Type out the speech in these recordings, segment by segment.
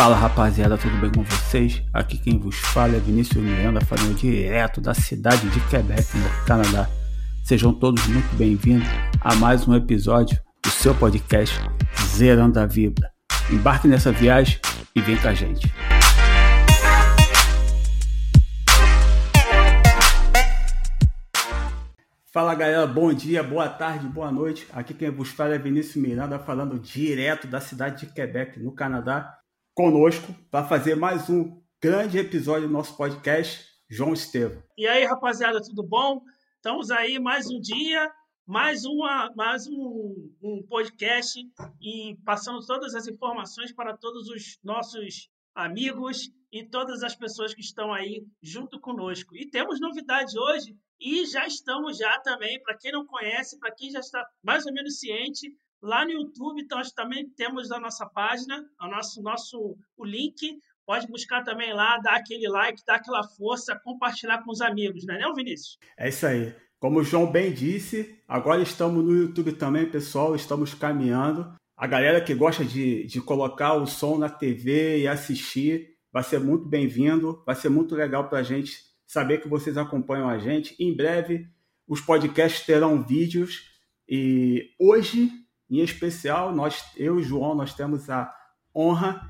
Fala rapaziada, tudo bem com vocês? Aqui quem vos fala é Vinícius Miranda, falando direto da cidade de Quebec, no Canadá. Sejam todos muito bem-vindos a mais um episódio do seu podcast Zerando a Vida. Embarque nessa viagem e vem com a gente. Fala galera, bom dia, boa tarde, boa noite. Aqui quem vos fala é Vinícius Miranda, falando direto da cidade de Quebec, no Canadá conosco para fazer mais um grande episódio do nosso podcast, João Estevam. E aí, rapaziada, tudo bom? Estamos aí mais um dia, mais, uma, mais um, um podcast e passando todas as informações para todos os nossos amigos e todas as pessoas que estão aí junto conosco. E temos novidade hoje e já estamos já também, para quem não conhece, para quem já está mais ou menos ciente, Lá no YouTube, nós também temos a nossa página, o nosso, nosso o link. Pode buscar também lá, dar aquele like, dar aquela força, compartilhar com os amigos, não é, não, Vinícius? É isso aí. Como o João bem disse, agora estamos no YouTube também, pessoal. Estamos caminhando. A galera que gosta de, de colocar o som na TV e assistir vai ser muito bem-vindo. Vai ser muito legal para a gente saber que vocês acompanham a gente. Em breve, os podcasts terão vídeos. E hoje em especial, nós, eu e João, nós temos a honra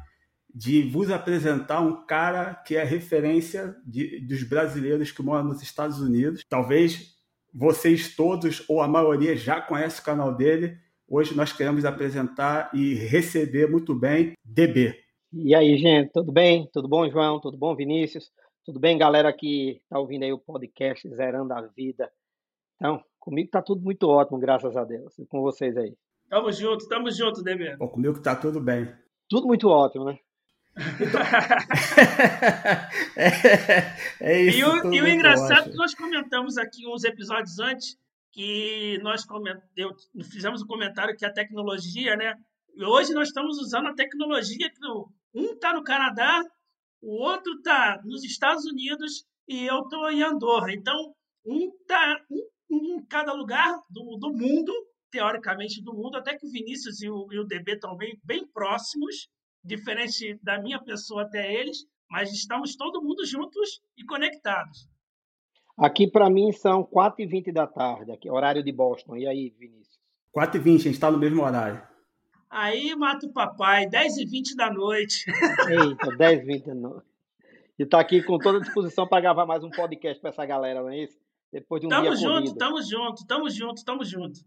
de vos apresentar um cara que é referência de, dos brasileiros que moram nos Estados Unidos. Talvez vocês todos, ou a maioria, já conhecem o canal dele. Hoje nós queremos apresentar e receber muito bem DB. E aí, gente, tudo bem? Tudo bom, João? Tudo bom, Vinícius? Tudo bem, galera que está ouvindo aí o podcast Zerando a Vida? Então, comigo está tudo muito ótimo, graças a Deus. E com vocês aí. Tamo junto, tamo junto, Demir. Bom, comigo tá tudo bem. Tudo muito ótimo, né? é, é, isso. E o, e o engraçado é que nós comentamos aqui uns episódios antes que nós coment... Eu, fizemos um comentário que a tecnologia, né? E hoje nós estamos usando a tecnologia que um está no Canadá, o outro está nos Estados Unidos e eu estou em Andorra. Então, um está em, em cada lugar do, do mundo teoricamente, do mundo, até que o Vinícius e o, e o DB estão bem, bem próximos, diferente da minha pessoa até eles, mas estamos todo mundo juntos e conectados. Aqui para mim são 4h20 da tarde, aqui, horário de Boston. E aí, Vinícius? 4h20, a gente está no mesmo horário. Aí mata o papai, 10h20 da noite. Eita, 10h20 da noite. E está aqui com toda a disposição para gravar mais um podcast para essa galera, não é isso? Depois de um tamo dia junto, corrido. Tamo junto, tamo junto, tamo junto.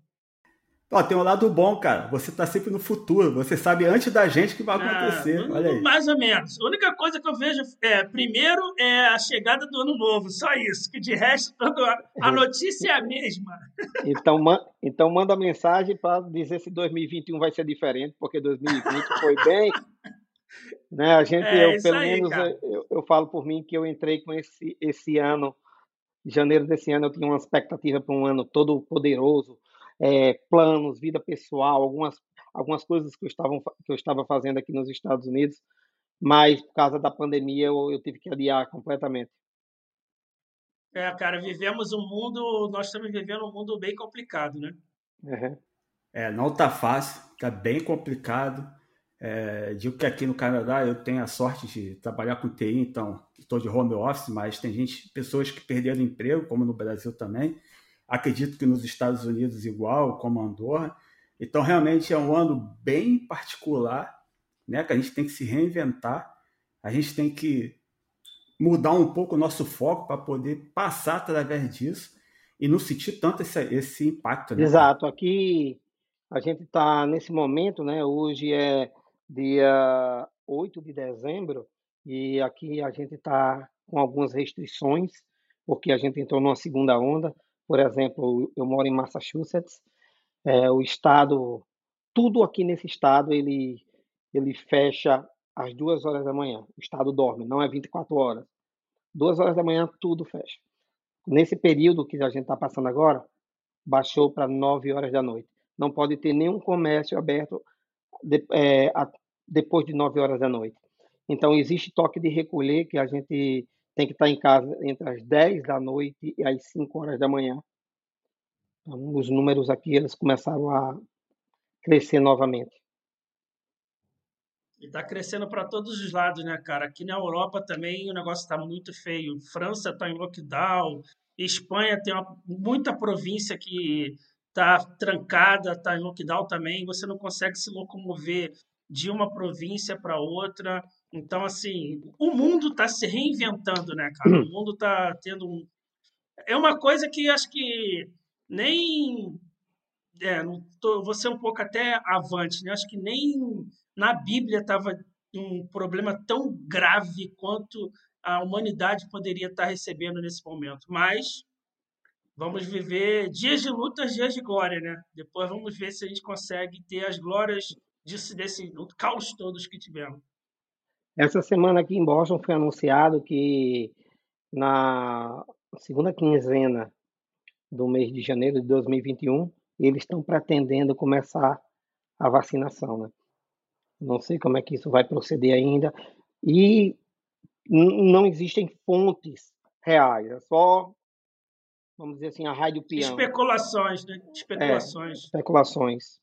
Ó, tem um lado bom, cara. Você tá sempre no futuro. Você sabe antes da gente o que vai ah, acontecer. Ah, Olha aí. Mais ou menos. A única coisa que eu vejo é, primeiro é a chegada do ano novo. Só isso. Que de resto, a notícia é a mesma. Então, man, então manda mensagem para dizer se 2021 vai ser diferente, porque 2020 foi bem. né? A gente, é, eu, pelo aí, menos, eu, eu, falo por mim que eu entrei com esse, esse ano, janeiro desse ano, eu tinha uma expectativa para um ano todo poderoso é, planos, vida pessoal, algumas, algumas coisas que eu, estava, que eu estava fazendo aqui nos Estados Unidos, mas por causa da pandemia eu, eu tive que adiar completamente. É, cara, vivemos um mundo, nós estamos vivendo um mundo bem complicado, né? Uhum. É, não tá fácil, tá bem complicado. É, digo que aqui no Canadá eu tenho a sorte de trabalhar com TI, então estou de home office, mas tem gente, pessoas que perderam emprego, como no Brasil também. Acredito que nos Estados Unidos igual, como Andorra. Então, realmente é um ano bem particular, né? Que a gente tem que se reinventar, a gente tem que mudar um pouco o nosso foco para poder passar através disso e não sentir tanto esse, esse impacto. Né? Exato. Aqui a gente está nesse momento, né? Hoje é dia 8 de dezembro e aqui a gente está com algumas restrições, porque a gente entrou numa segunda onda. Por exemplo, eu moro em Massachusetts, é, o estado, tudo aqui nesse estado, ele, ele fecha às duas horas da manhã. O estado dorme, não é 24 horas. Duas horas da manhã, tudo fecha. Nesse período que a gente está passando agora, baixou para nove horas da noite. Não pode ter nenhum comércio aberto de, é, a, depois de nove horas da noite. Então, existe toque de recolher que a gente tem que estar em casa entre as 10 da noite e as 5 horas da manhã. Então, os números aqui eles começaram a crescer novamente. E está crescendo para todos os lados, né, cara? Aqui na Europa também o negócio está muito feio. França está em lockdown, Espanha tem uma, muita província que está trancada, está em lockdown também. Você não consegue se locomover de uma província para outra. Então, assim, o mundo está se reinventando, né, cara? O mundo está tendo um. É uma coisa que acho que nem. É, tô, vou ser um pouco até avante, né? Acho que nem na Bíblia estava um problema tão grave quanto a humanidade poderia estar tá recebendo nesse momento. Mas vamos viver dias de lutas, dias de glória, né? Depois vamos ver se a gente consegue ter as glórias disso, desse caos todos que tivemos. Essa semana aqui em Boston foi anunciado que na segunda quinzena do mês de janeiro de 2021 eles estão pretendendo começar a vacinação, né? Não sei como é que isso vai proceder ainda. E não existem fontes reais, é só, vamos dizer assim, a rádio peão. Especulações, né? Especulações. É, especulações.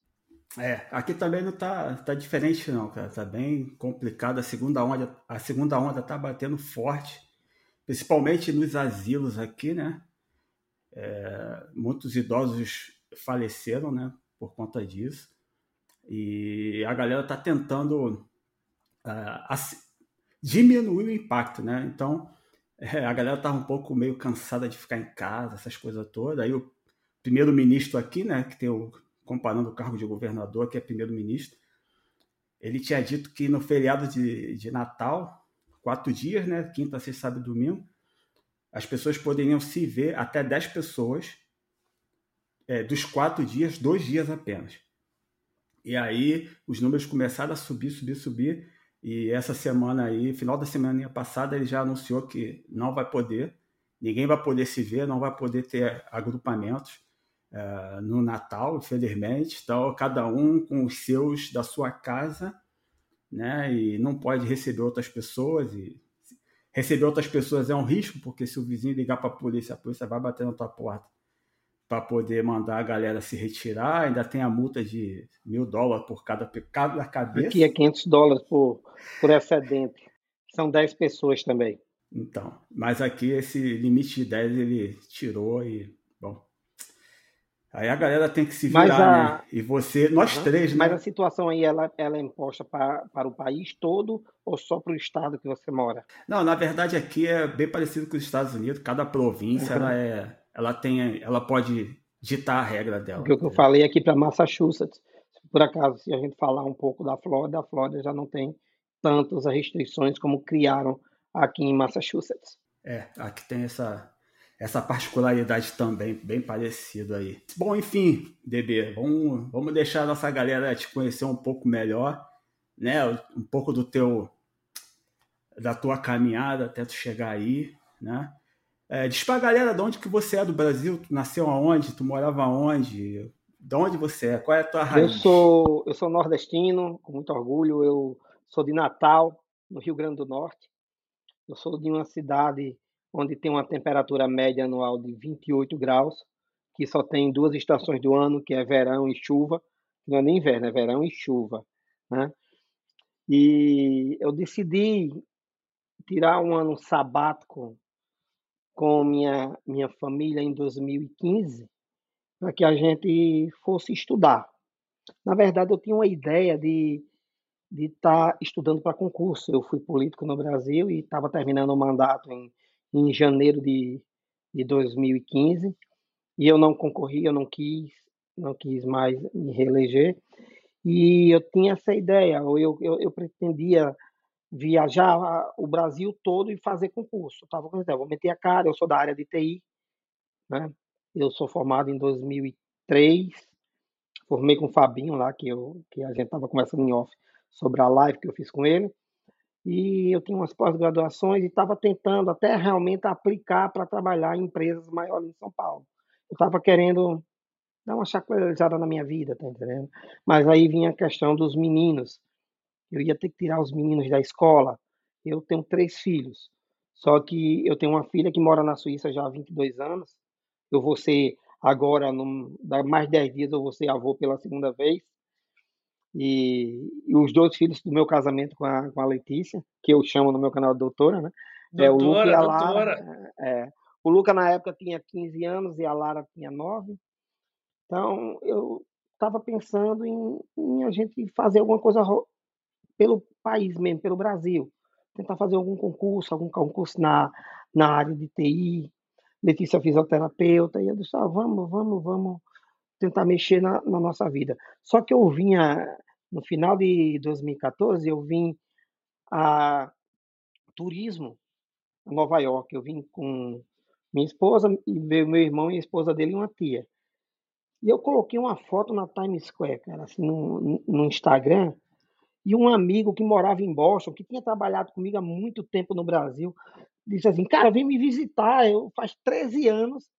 É, aqui também não tá, tá diferente não, cara. Tá bem complicado. A segunda onda, a segunda onda tá batendo forte, principalmente nos asilos aqui, né? É, muitos idosos faleceram, né? Por conta disso. E a galera tá tentando uh, diminuir o impacto, né? Então, é, a galera tava um pouco meio cansada de ficar em casa, essas coisas todas. Aí o primeiro-ministro aqui, né, que tem o comparando o cargo de governador, que é primeiro-ministro, ele tinha dito que no feriado de, de Natal, quatro dias, né, quinta, sexta, sábado e domingo, as pessoas poderiam se ver até dez pessoas, é, dos quatro dias, dois dias apenas. E aí os números começaram a subir, subir, subir, e essa semana aí, final da semana passada, ele já anunciou que não vai poder, ninguém vai poder se ver, não vai poder ter agrupamentos uh, no Natal, infelizmente. Então, cada um com os seus da sua casa, né? E não pode receber outras pessoas. E receber outras pessoas é um risco, porque se o vizinho ligar para a polícia, a polícia vai bater na tua porta para poder mandar a galera se retirar. Ainda tem a multa de mil dólares por cada, cada cabeça. Aqui é 500 dólares por, por excedente. São 10 pessoas também. Então, mas aqui esse limite de 10 ele tirou e Aí a galera tem que se virar, a... né? E você, nós uhum. três, né? Mas a situação aí, ela, ela é imposta para, para o país todo ou só para o estado que você mora? Não, na verdade aqui é bem parecido com os Estados Unidos. Cada província, uhum. ela, é, ela, tem, ela pode ditar a regra dela. O que eu falei aqui para Massachusetts, por acaso, se a gente falar um pouco da Flórida, a Flórida já não tem tantas restrições como criaram aqui em Massachusetts. É, aqui tem essa, essa particularidade também, bem parecido aí. Bom, enfim, DB, vamos, vamos deixar a nossa galera te conhecer um pouco melhor, né? Um pouco do teu da tua caminhada até tu chegar aí, né? É, diz pra galera de onde que você é do Brasil, tu nasceu aonde, tu morava aonde, de onde você é, qual é a tua raiz? Eu sou, eu sou nordestino, com muito orgulho, eu sou de Natal, no Rio Grande do Norte. Eu sou de uma cidade onde tem uma temperatura média anual de 28 graus, que só tem duas estações do ano, que é verão e chuva. Não é nem inverno, é verão e chuva. Né? E eu decidi tirar um ano sabático com minha, minha família em 2015, para que a gente fosse estudar. Na verdade, eu tinha uma ideia de de estar tá estudando para concurso. Eu fui político no Brasil e estava terminando o mandato em em janeiro de, de 2015 e eu não concorri, eu não quis, não quis mais me reeleger e eu tinha essa ideia, eu, eu, eu pretendia viajar o Brasil todo e fazer concurso. Eu tava com vou meter a cara, eu sou da área de TI, né? Eu sou formado em 2003, formei com o Fabinho lá, que, eu, que a gente estava conversando em off sobre a live que eu fiz com ele e eu tinha umas pós-graduações e estava tentando até realmente aplicar para trabalhar em empresas maiores em São Paulo. Eu estava querendo dar uma chacoalhada na minha vida, tá entendendo? Mas aí vinha a questão dos meninos. Eu ia ter que tirar os meninos da escola. Eu tenho três filhos. Só que eu tenho uma filha que mora na Suíça já há 22 anos. Eu vou ser agora, num, mais 10 dias, eu vou ser avô pela segunda vez. E, e, os dois filhos do meu casamento com a, com a Letícia, que eu chamo no meu canal de doutora, né? Doutora, é, o Luca e a Lara. É, o Luca, na época, tinha 15 anos e a Lara tinha 9. Então, eu estava pensando em, em, a gente fazer alguma coisa pelo país mesmo, pelo Brasil. Tentar fazer algum concurso, algum concurso na, na área de TI. Letícia é fisioterapeuta. E eu disse, ah, vamos, vamos, vamos tentar mexer na, na nossa vida. Só que eu vinha, no final de 2014, eu vim a turismo a Nova York. Eu vim com minha esposa e meu, meu irmão e a esposa dele e uma tia. E eu coloquei uma foto na Times Square, cara, assim, no, no Instagram, e um amigo que morava em Boston, que tinha trabalhado comigo há muito tempo no Brasil, disse assim, cara, vem me visitar, eu faz 13 anos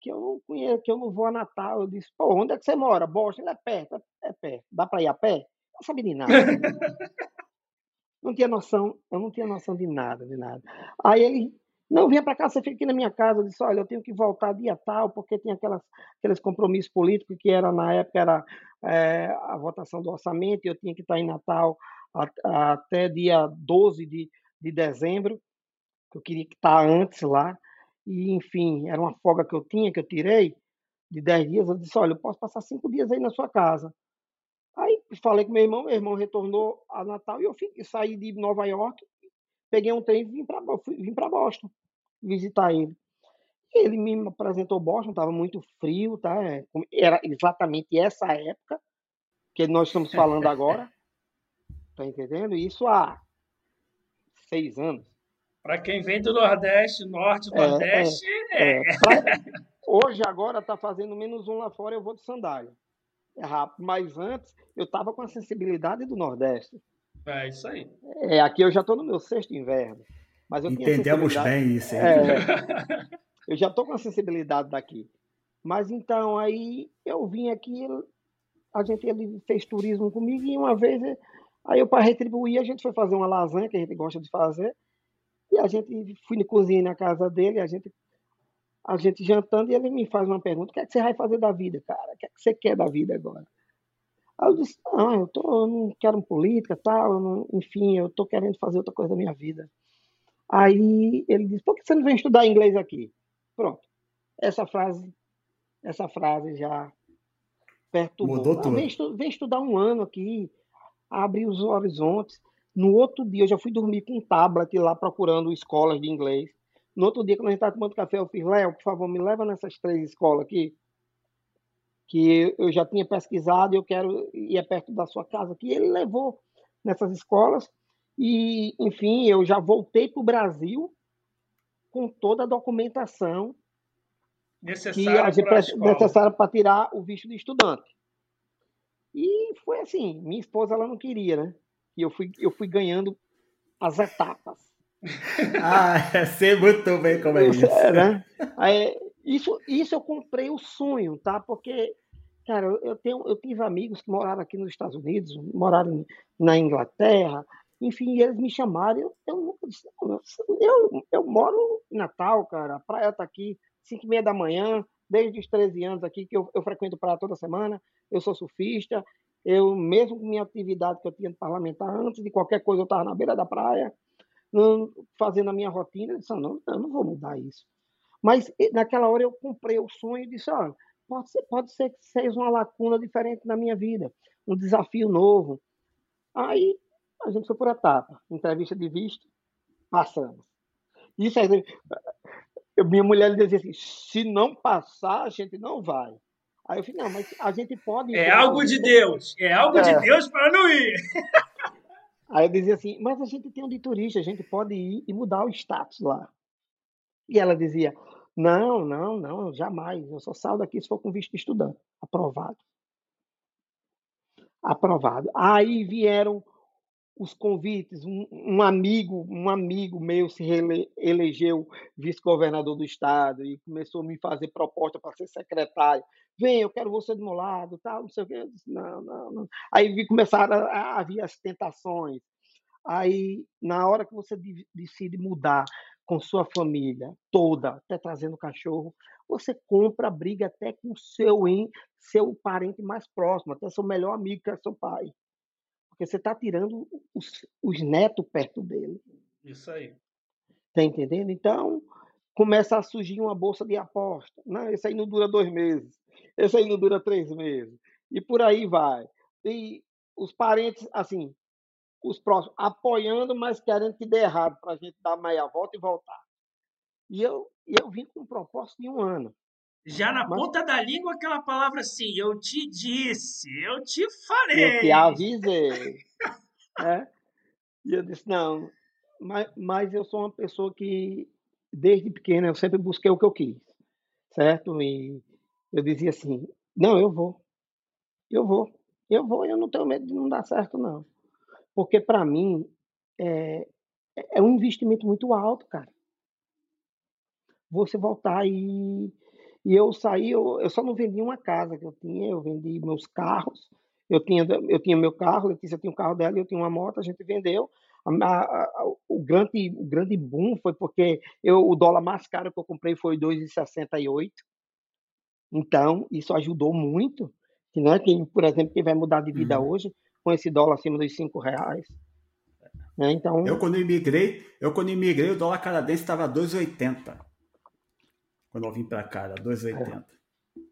que eu não conheço, que eu não vou a Natal. Eu disse, pô, onde é que você mora? Boston, ele é perto, é, perto. Dá para ir a pé? Não sabia de nada. não tinha noção, eu não tinha noção de nada, de nada. Aí ele, não, vinha para cá, você fica aqui na minha casa. Eu disse, olha, eu tenho que voltar dia tal, porque tinha aquelas, aqueles compromissos políticos que era, na época, era é, a votação do orçamento, e eu tinha que estar em Natal até dia 12 de, de dezembro, que eu queria estar antes lá. E, enfim, era uma folga que eu tinha, que eu tirei, de 10 dias. Eu disse: Olha, eu posso passar cinco dias aí na sua casa. Aí falei com meu irmão, meu irmão retornou a Natal e eu fui, saí de Nova York, peguei um trem e vim para vim Boston visitar ele. Ele me apresentou Boston, estava muito frio, tá? É, era exatamente essa época que nós estamos falando agora. tá entendendo? Isso há seis anos. Para quem vem do Nordeste, Norte, é, Nordeste. É, é. é. Pra... Hoje, agora, está fazendo menos um lá fora, eu vou de sandália. É rápido. Mas antes, eu estava com a sensibilidade do Nordeste. É isso aí. É, aqui eu já estou no meu sexto inverno. Mas eu Entendemos bem isso. Hein? É, eu já estou com a sensibilidade daqui. Mas então, aí eu vim aqui, a gente ele fez turismo comigo e uma vez, aí eu para retribuir, a gente foi fazer uma lasanha que a gente gosta de fazer. E a gente fui na cozinha na casa dele, a gente a gente jantando e ele me faz uma pergunta: o que é que você vai fazer da vida, cara? O que é que você quer da vida agora? Aí eu disse: não, eu, tô, eu não quero política, tal, não, enfim, eu estou querendo fazer outra coisa da minha vida. Aí ele disse: por que você não vem estudar inglês aqui? Pronto. Essa frase, essa frase já perturbou. Mudou tudo. Ah, vem, estu, vem estudar um ano aqui, abre os horizontes. No outro dia, eu já fui dormir com um tablet lá procurando escolas de inglês. No outro dia, quando a gente estava tomando café, eu fiz, Léo, por favor, me leva nessas três escolas aqui, que eu já tinha pesquisado e eu quero ir perto da sua casa. Que ele levou nessas escolas e, enfim, eu já voltei para o Brasil com toda a documentação necessária para tirar o visto de estudante. E foi assim, minha esposa ela não queria, né? E eu fui, eu fui ganhando as etapas. ah, sei muito bem como é isso. É, né? Isso, isso eu comprei o sonho, tá? Porque, cara, eu, tenho, eu tive amigos que moraram aqui nos Estados Unidos, moraram na Inglaterra, enfim, eles me chamaram. Eu, eu nunca disse, eu, eu moro em Natal, cara, a praia tá aqui, 5 e meia da manhã, desde os 13 anos aqui, que eu, eu frequento praia toda semana, eu sou surfista, eu, mesmo com minha atividade que eu tinha de parlamentar, antes de qualquer coisa, eu estava na beira da praia, fazendo a minha rotina. Eu disse, não, eu não vou mudar isso. Mas naquela hora eu comprei o sonho e disse, olha, pode ser, pode ser que seja uma lacuna diferente na minha vida, um desafio novo. Aí a gente foi por etapa. Entrevista de visto, passamos. Isso aí, minha mulher dizia assim, se não passar, a gente não vai. Aí eu falei, não, mas a gente pode. É algo de Deus. É algo é. de Deus para não ir. Aí eu dizia assim, mas a gente tem um de turista, a gente pode ir e mudar o status lá. E ela dizia, não, não, não, jamais. Eu só saio daqui se for com visto de estudante. Aprovado. Aprovado. Aí vieram os convites, um, um, amigo, um amigo meu se elegeu vice-governador do estado e começou a me fazer proposta para ser secretário. Vem, eu quero você do meu lado, tal, não sei o quê. Disse, não, não, não. Aí começaram a, haver as tentações. Aí, na hora que você decide mudar com sua família toda, até trazendo cachorro, você compra briga até com seu, seu parente mais próximo, até seu melhor amigo, que é seu pai. Porque você está tirando os, os netos perto dele. Isso aí. Tá entendendo? Então, começa a surgir uma bolsa de aposta. Não, esse aí não dura dois meses. Esse aí não dura três meses. E por aí vai. E os parentes, assim, os próximos, apoiando, mas querendo que dê errado para a gente dar meia volta e voltar. E eu, eu vim com um propósito de um ano. Já na mas, ponta da língua, aquela palavra assim, eu te disse, eu te falei. Eu te avisei. é? E eu disse, não, mas, mas eu sou uma pessoa que, desde pequena, eu sempre busquei o que eu quis, certo? E eu dizia assim, não, eu vou, eu vou, eu vou, eu não tenho medo de não dar certo, não. Porque, para mim, é, é um investimento muito alto, cara. Você voltar e... E eu saí, eu, eu só não vendi uma casa que eu tinha, eu vendi meus carros, eu tinha, eu tinha meu carro, Letícia tinha um carro dela, eu tinha uma moto, a gente vendeu, a, a, o, grande, o grande boom foi porque eu, o dólar mais caro que eu comprei foi 2,68. Então, isso ajudou muito. Que não é quem, por exemplo, quem vai mudar de vida uhum. hoje com esse dólar acima dos 5 reais. Né? Então, eu quando imigrei, eu quando imigrei, o dólar canadense estava 2,80. Quando eu vim para cá, era 2,80. É.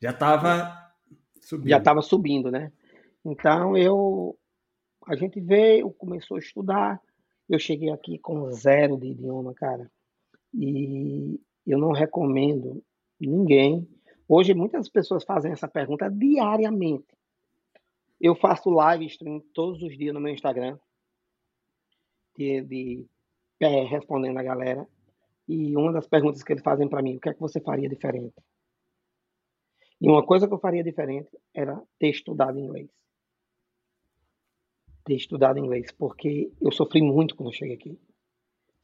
Já estava subindo. Já estava subindo, né? Então eu a gente veio, começou a estudar. Eu cheguei aqui com zero de idioma, cara. E eu não recomendo ninguém. Hoje muitas pessoas fazem essa pergunta diariamente. Eu faço live stream todos os dias no meu Instagram, de, de é, respondendo a galera. E uma das perguntas que eles fazem para mim, o que é que você faria diferente? E uma coisa que eu faria diferente era ter estudado inglês ter estudado inglês, porque eu sofri muito quando eu cheguei aqui.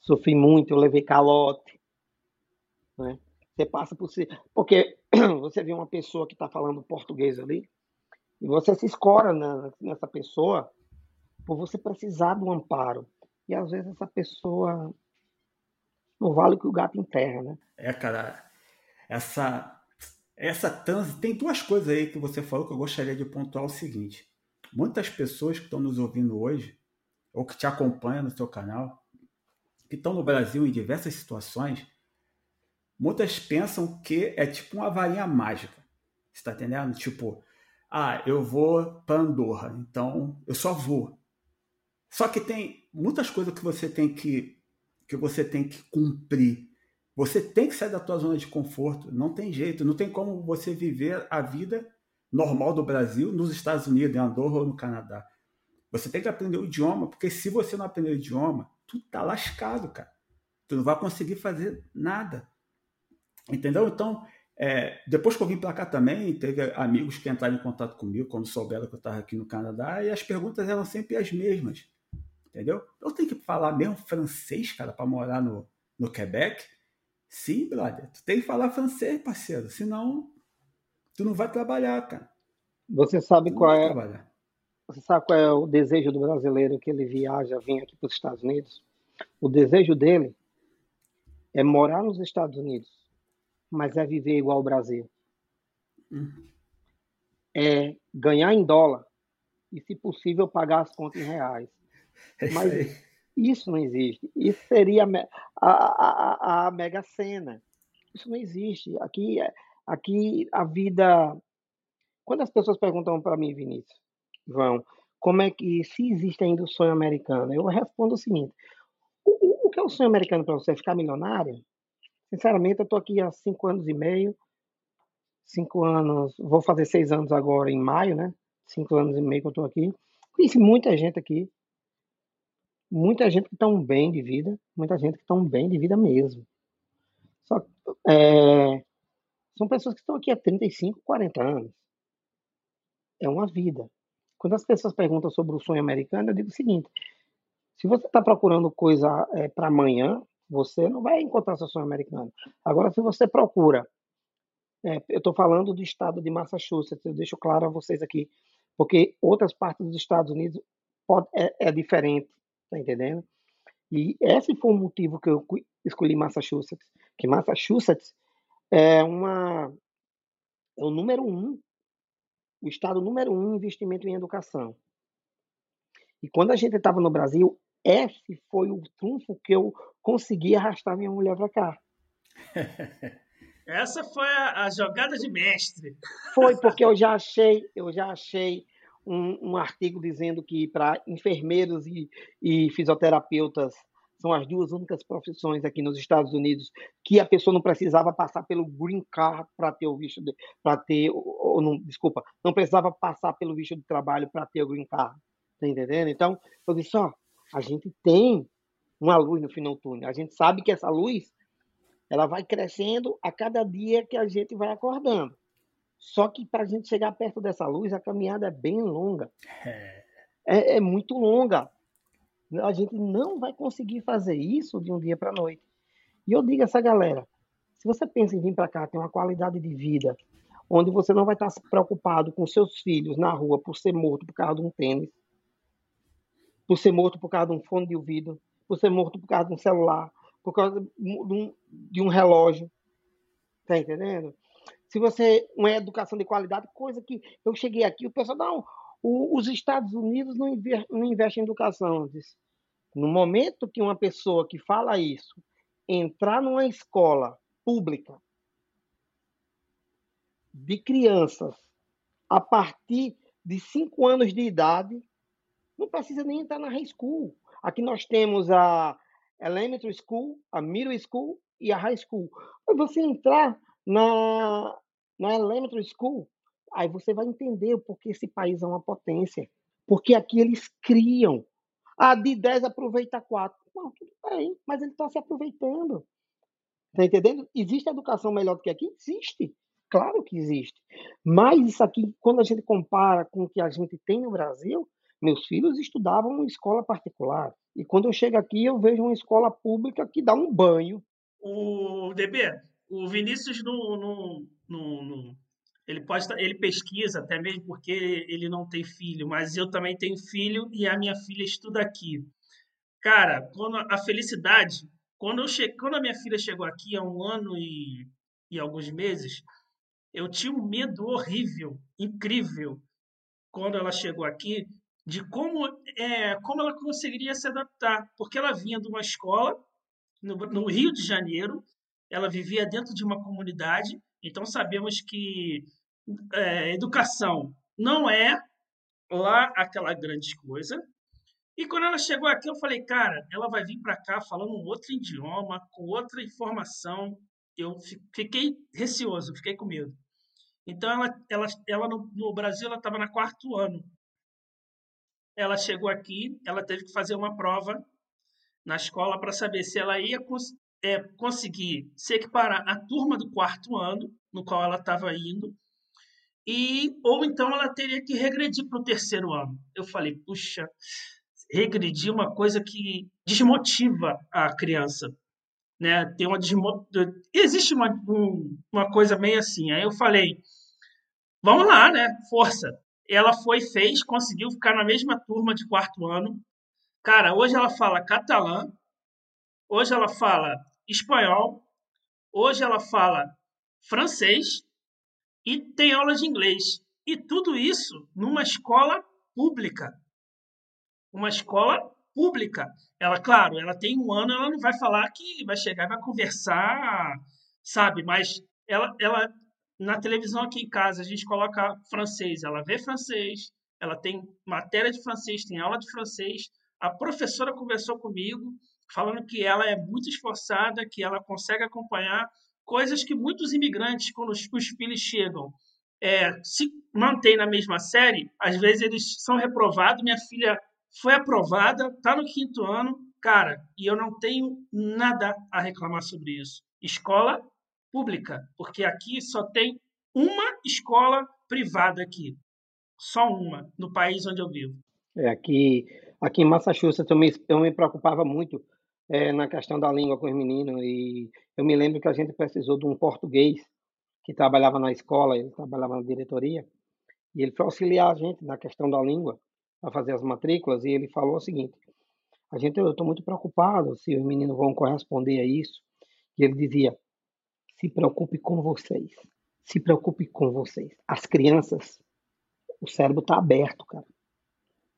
Sofri muito, eu levei calote. Né? Você passa por si. Porque você vê uma pessoa que está falando português ali, e você se escora na, nessa pessoa por você precisar do amparo. E às vezes essa pessoa não vale que o gato enterra, né? É, cara, essa essa trans tem duas coisas aí que você falou que eu gostaria de pontuar o seguinte muitas pessoas que estão nos ouvindo hoje, ou que te acompanham no seu canal, que estão no Brasil em diversas situações, muitas pensam que é tipo uma varinha mágica. Está entendendo? Tipo, ah, eu vou para Andorra, então eu só vou. Só que tem muitas coisas que você tem que que você tem que cumprir. Você tem que sair da tua zona de conforto, não tem jeito, não tem como você viver a vida normal do Brasil nos Estados Unidos, em Andorra ou no Canadá. Você tem que aprender o idioma, porque se você não aprender o idioma, tu tá lascado, cara. Tu não vai conseguir fazer nada. Entendeu? Então, é, depois que eu vim para cá também, teve amigos que entraram em contato comigo quando souberam que eu estava aqui no Canadá, e as perguntas eram sempre as mesmas. Entendeu? Eu tenho que falar mesmo francês, cara, para morar no, no Quebec? Sim, brother. Tu tem que falar francês, parceiro. Senão, tu não vai trabalhar, cara. Você sabe tu qual é? Trabalhar. Você sabe qual é o desejo do brasileiro que ele viaja, vem aqui para os Estados Unidos? O desejo dele é morar nos Estados Unidos, mas é viver igual ao Brasil. Hum. É ganhar em dólar e, se possível, pagar as contas em reais. É mas isso, isso não existe. Isso seria a, a, a, a mega cena. Isso não existe. Aqui é, Aqui a vida. Quando as pessoas perguntam para mim, Vinícius, João, como é que se existe ainda o sonho americano, eu respondo o seguinte: o, o que é o sonho americano para você? Ficar milionário? Sinceramente, eu estou aqui há cinco anos e meio, cinco anos, vou fazer seis anos agora em maio, né? Cinco anos e meio que eu estou aqui. Conheci muita gente aqui, muita gente que estão bem de vida, muita gente que estão bem de vida mesmo. Só é, são pessoas que estão aqui há 35, 40 anos. É uma vida. Quando as pessoas perguntam sobre o sonho americano, eu digo o seguinte: se você está procurando coisa é, para amanhã, você não vai encontrar seu sonho americano. Agora, se você procura, é, eu estou falando do estado de Massachusetts, eu deixo claro a vocês aqui, porque outras partes dos Estados Unidos pode, é, é diferente, tá entendendo? E esse foi o motivo que eu escolhi Massachusetts, que Massachusetts é uma é o número um, o estado número um em investimento em educação. E quando a gente estava no Brasil, esse foi o trunfo que eu consegui arrastar minha mulher para cá. Essa foi a, a, jogada de mestre. Foi porque eu já achei, eu já achei um, um artigo dizendo que para enfermeiros e, e fisioterapeutas são as duas únicas profissões aqui nos Estados Unidos que a pessoa não precisava passar pelo green card para ter o visto para ter ou não, desculpa, não precisava passar pelo visto de trabalho para ter o green card. Tá entendendo? Então, eu disse, ó, a gente tem uma luz no final do túnel. A gente sabe que essa luz ela vai crescendo a cada dia que a gente vai acordando. Só que para a gente chegar perto dessa luz, a caminhada é bem longa. É, é, é muito longa a gente não vai conseguir fazer isso de um dia para a noite. E eu digo a essa galera: se você pensa em vir para cá, ter uma qualidade de vida, onde você não vai estar preocupado com seus filhos na rua por ser morto por causa de um tênis, por ser morto por causa de um fone de ouvido, por ser morto por causa de um celular, por causa de um, de um relógio. Tá entendendo? Se você. Uma educação de qualidade, coisa que eu cheguei aqui, o pessoal, não, o, os Estados Unidos não, inver, não investem em educação. No momento que uma pessoa que fala isso entrar numa escola pública de crianças a partir de 5 anos de idade, não precisa nem entrar na high school. Aqui nós temos a elementary school, a middle school e a high school. Quando você entrar na, na elementary school, Aí você vai entender o porquê esse país é uma potência. Porque aqui eles criam. Ah, de 10 aproveita 4. Não, tudo bem, mas ele está se aproveitando. Está entendendo? Existe educação melhor do que aqui? Existe. Claro que existe. Mas isso aqui, quando a gente compara com o que a gente tem no Brasil, meus filhos estudavam em escola particular. E quando eu chego aqui, eu vejo uma escola pública que dá um banho. O DB, o Vinícius no, no ele pode ele pesquisa até mesmo porque ele não tem filho, mas eu também tenho filho e a minha filha estuda aqui. Cara, quando a felicidade, quando eu che, quando a minha filha chegou aqui há um ano e, e alguns meses, eu tinha um medo horrível, incrível, quando ela chegou aqui, de como é, como ela conseguiria se adaptar, porque ela vinha de uma escola no, no Rio de Janeiro, ela vivia dentro de uma comunidade então, sabemos que é, educação não é lá aquela grande coisa. E quando ela chegou aqui, eu falei, cara, ela vai vir para cá falando um outro idioma, com outra informação. Eu fiquei receoso, fiquei com medo. Então, ela, ela, ela no, no Brasil, ela estava na quarto ano. Ela chegou aqui, ela teve que fazer uma prova na escola para saber se ela ia é, conseguir se equiparar à turma do quarto ano, no qual ela estava indo, e ou então ela teria que regredir para o terceiro ano. Eu falei, puxa, regredir é uma coisa que desmotiva a criança. Né? Tem uma desmo... Existe uma, um, uma coisa meio assim. Aí eu falei, vamos lá, né? Força. Ela foi, fez, conseguiu ficar na mesma turma de quarto ano. Cara, hoje ela fala catalã, hoje ela fala espanhol, hoje ela fala francês e tem aula de inglês. E tudo isso numa escola pública. Uma escola pública. Ela, claro, ela tem um ano, ela não vai falar que vai chegar e vai conversar, sabe? Mas ela, ela na televisão aqui em casa, a gente coloca francês, ela vê francês, ela tem matéria de francês, tem aula de francês. A professora conversou comigo, falando que ela é muito esforçada, que ela consegue acompanhar coisas que muitos imigrantes, quando os, os filhos chegam, é, se mantêm na mesma série, às vezes eles são reprovados. Minha filha foi aprovada, está no quinto ano, cara, e eu não tenho nada a reclamar sobre isso. Escola pública, porque aqui só tem uma escola privada aqui, só uma no país onde eu vivo. É, aqui, aqui em Massachusetts eu me, eu me preocupava muito é, na questão da língua com os meninos. E eu me lembro que a gente precisou de um português que trabalhava na escola, ele trabalhava na diretoria, e ele foi auxiliar a gente na questão da língua, para fazer as matrículas, e ele falou o seguinte: a gente, eu estou muito preocupado se os meninos vão corresponder a isso. E ele dizia: se preocupe com vocês, se preocupe com vocês. As crianças, o cérebro está aberto, cara.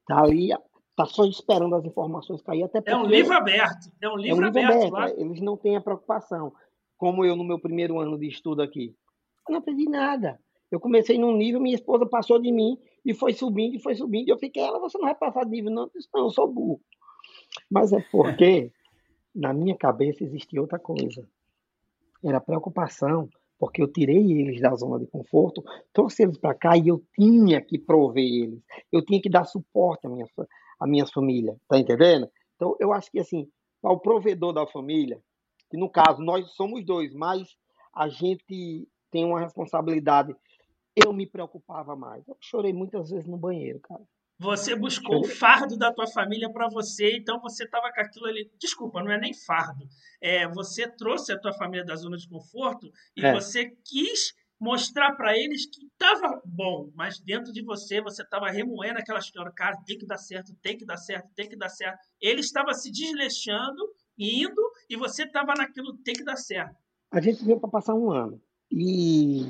Tá ali Está só esperando as informações cair. Até é um livro aberto. É um livro, é um livro aberto. aberto Eles não têm a preocupação. Como eu no meu primeiro ano de estudo aqui. Eu não aprendi nada. Eu comecei num nível, minha esposa passou de mim e foi subindo e foi subindo. E eu fiquei, ela, você não vai passar de nível, não. Eu disse, não, eu sou burro. Mas é porque na minha cabeça existia outra coisa. Era preocupação, porque eu tirei eles da zona de conforto, trouxe eles para cá e eu tinha que prover eles. Eu tinha que dar suporte à minha, à minha família, tá entendendo? Então, eu acho que, assim, o provedor da família, que no caso nós somos dois, mas a gente tem uma responsabilidade. Eu me preocupava mais. Eu chorei muitas vezes no banheiro, cara. Você buscou o fardo da tua família para você, então você estava com aquilo ali. Desculpa, não é nem fardo. É, você trouxe a tua família da zona de conforto e é. você quis mostrar para eles que estava bom, mas dentro de você você estava remoendo aquela história, cara, tem que dar certo, tem que dar certo, tem que dar certo. Ele estava se desleixando, indo, e você estava naquilo, tem que dar certo. A gente veio para passar um ano e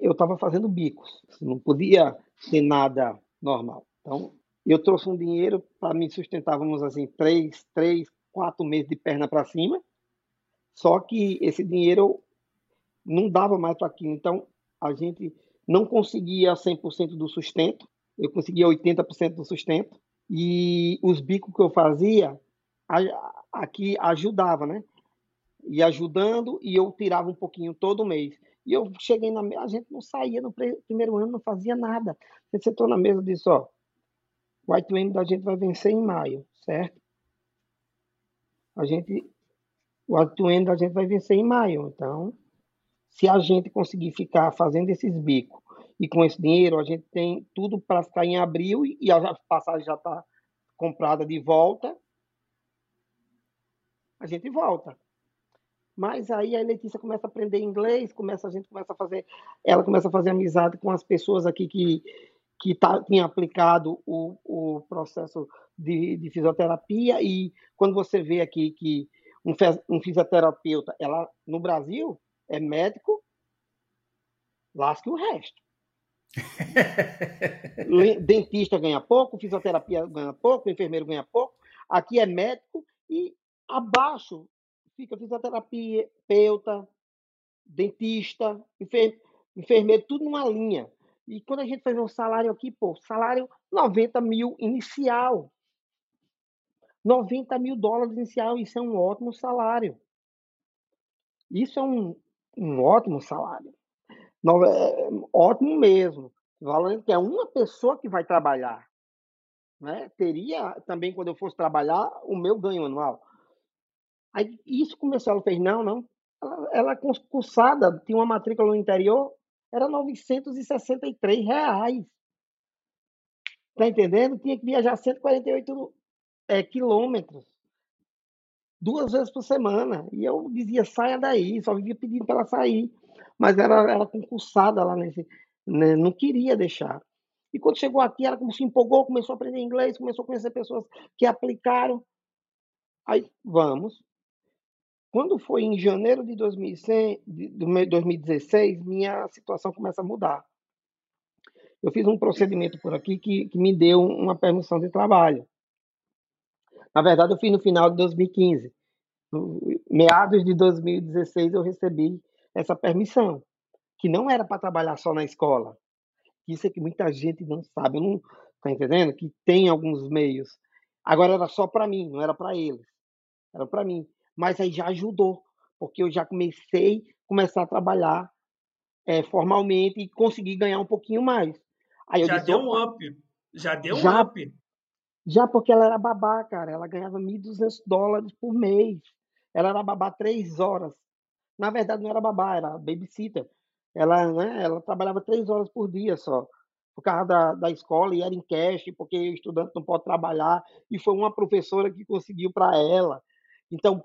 eu estava fazendo bicos, não podia ter nada normal. Então, eu trouxe um dinheiro para me sustentar, vamos assim, três, três, quatro meses de perna para cima. Só que esse dinheiro não dava mais para aquilo. Então, a gente não conseguia 100% do sustento. Eu conseguia 80% do sustento. E os bicos que eu fazia aqui ajudava, né? E ajudando, e eu tirava um pouquinho todo mês. E eu cheguei na a gente não saía no primeiro ano, não fazia nada. Você sentou na mesa e disse, ó, o White da gente vai vencer em maio, certo? A gente, o White da gente vai vencer em maio, então, se a gente conseguir ficar fazendo esses bicos e com esse dinheiro, a gente tem tudo para ficar em abril e a passagem já está comprada de volta, a gente volta. Mas aí a Letícia começa a aprender inglês, começa a gente começa a fazer, ela começa a fazer amizade com as pessoas aqui que que tá, tinha aplicado o, o processo de, de, fisioterapia e quando você vê aqui que um, um fisioterapeuta, ela no Brasil é médico, lasque o resto. Dentista ganha pouco, fisioterapia ganha pouco, enfermeiro ganha pouco. Aqui é médico e abaixo fica fisioterapia, peuta, dentista, enfermeiro, tudo numa linha. E quando a gente faz um salário aqui, pô, salário 90 mil inicial. 90 mil dólares inicial, isso é um ótimo salário. Isso é um, um ótimo salário. É, ótimo mesmo. Falando que é uma pessoa que vai trabalhar. Né? Teria também, quando eu fosse trabalhar, o meu ganho anual. Aí isso começou, ela fez, não, não. Ela, ela é concursada, tinha uma matrícula no interior, era 963 reais. Tá entendendo? Tinha que viajar 148 é, quilômetros. Duas vezes por semana. E eu dizia, saia daí, só vivia pedindo para ela sair. Mas ela era concursada lá nesse. Né, não queria deixar. E quando chegou aqui, ela se empolgou, começou a aprender inglês, começou a conhecer pessoas que aplicaram. Aí, vamos, quando foi em janeiro de, 2016, minha situação começa a mudar. Eu fiz um procedimento por aqui que, que me deu uma permissão de trabalho. Na verdade, eu fiz no final de 2015. No meados de 2016, eu recebi essa permissão, que não era para trabalhar só na escola. Isso é que muita gente não sabe, não está entendendo? Que tem alguns meios. Agora era só para mim, não era para eles. Era para mim mas aí já ajudou, porque eu já comecei a começar a trabalhar é, formalmente e consegui ganhar um pouquinho mais. Aí já disse, deu um up. Já deu já, um up. Já porque ela era babá, cara. Ela ganhava 1.200 dólares por mês. Ela era babá três horas. Na verdade, não era babá, era babysitter. Ela, né, ela trabalhava três horas por dia só por causa da, da escola e era em cash, porque o estudante não pode trabalhar, e foi uma professora que conseguiu para ela. Então,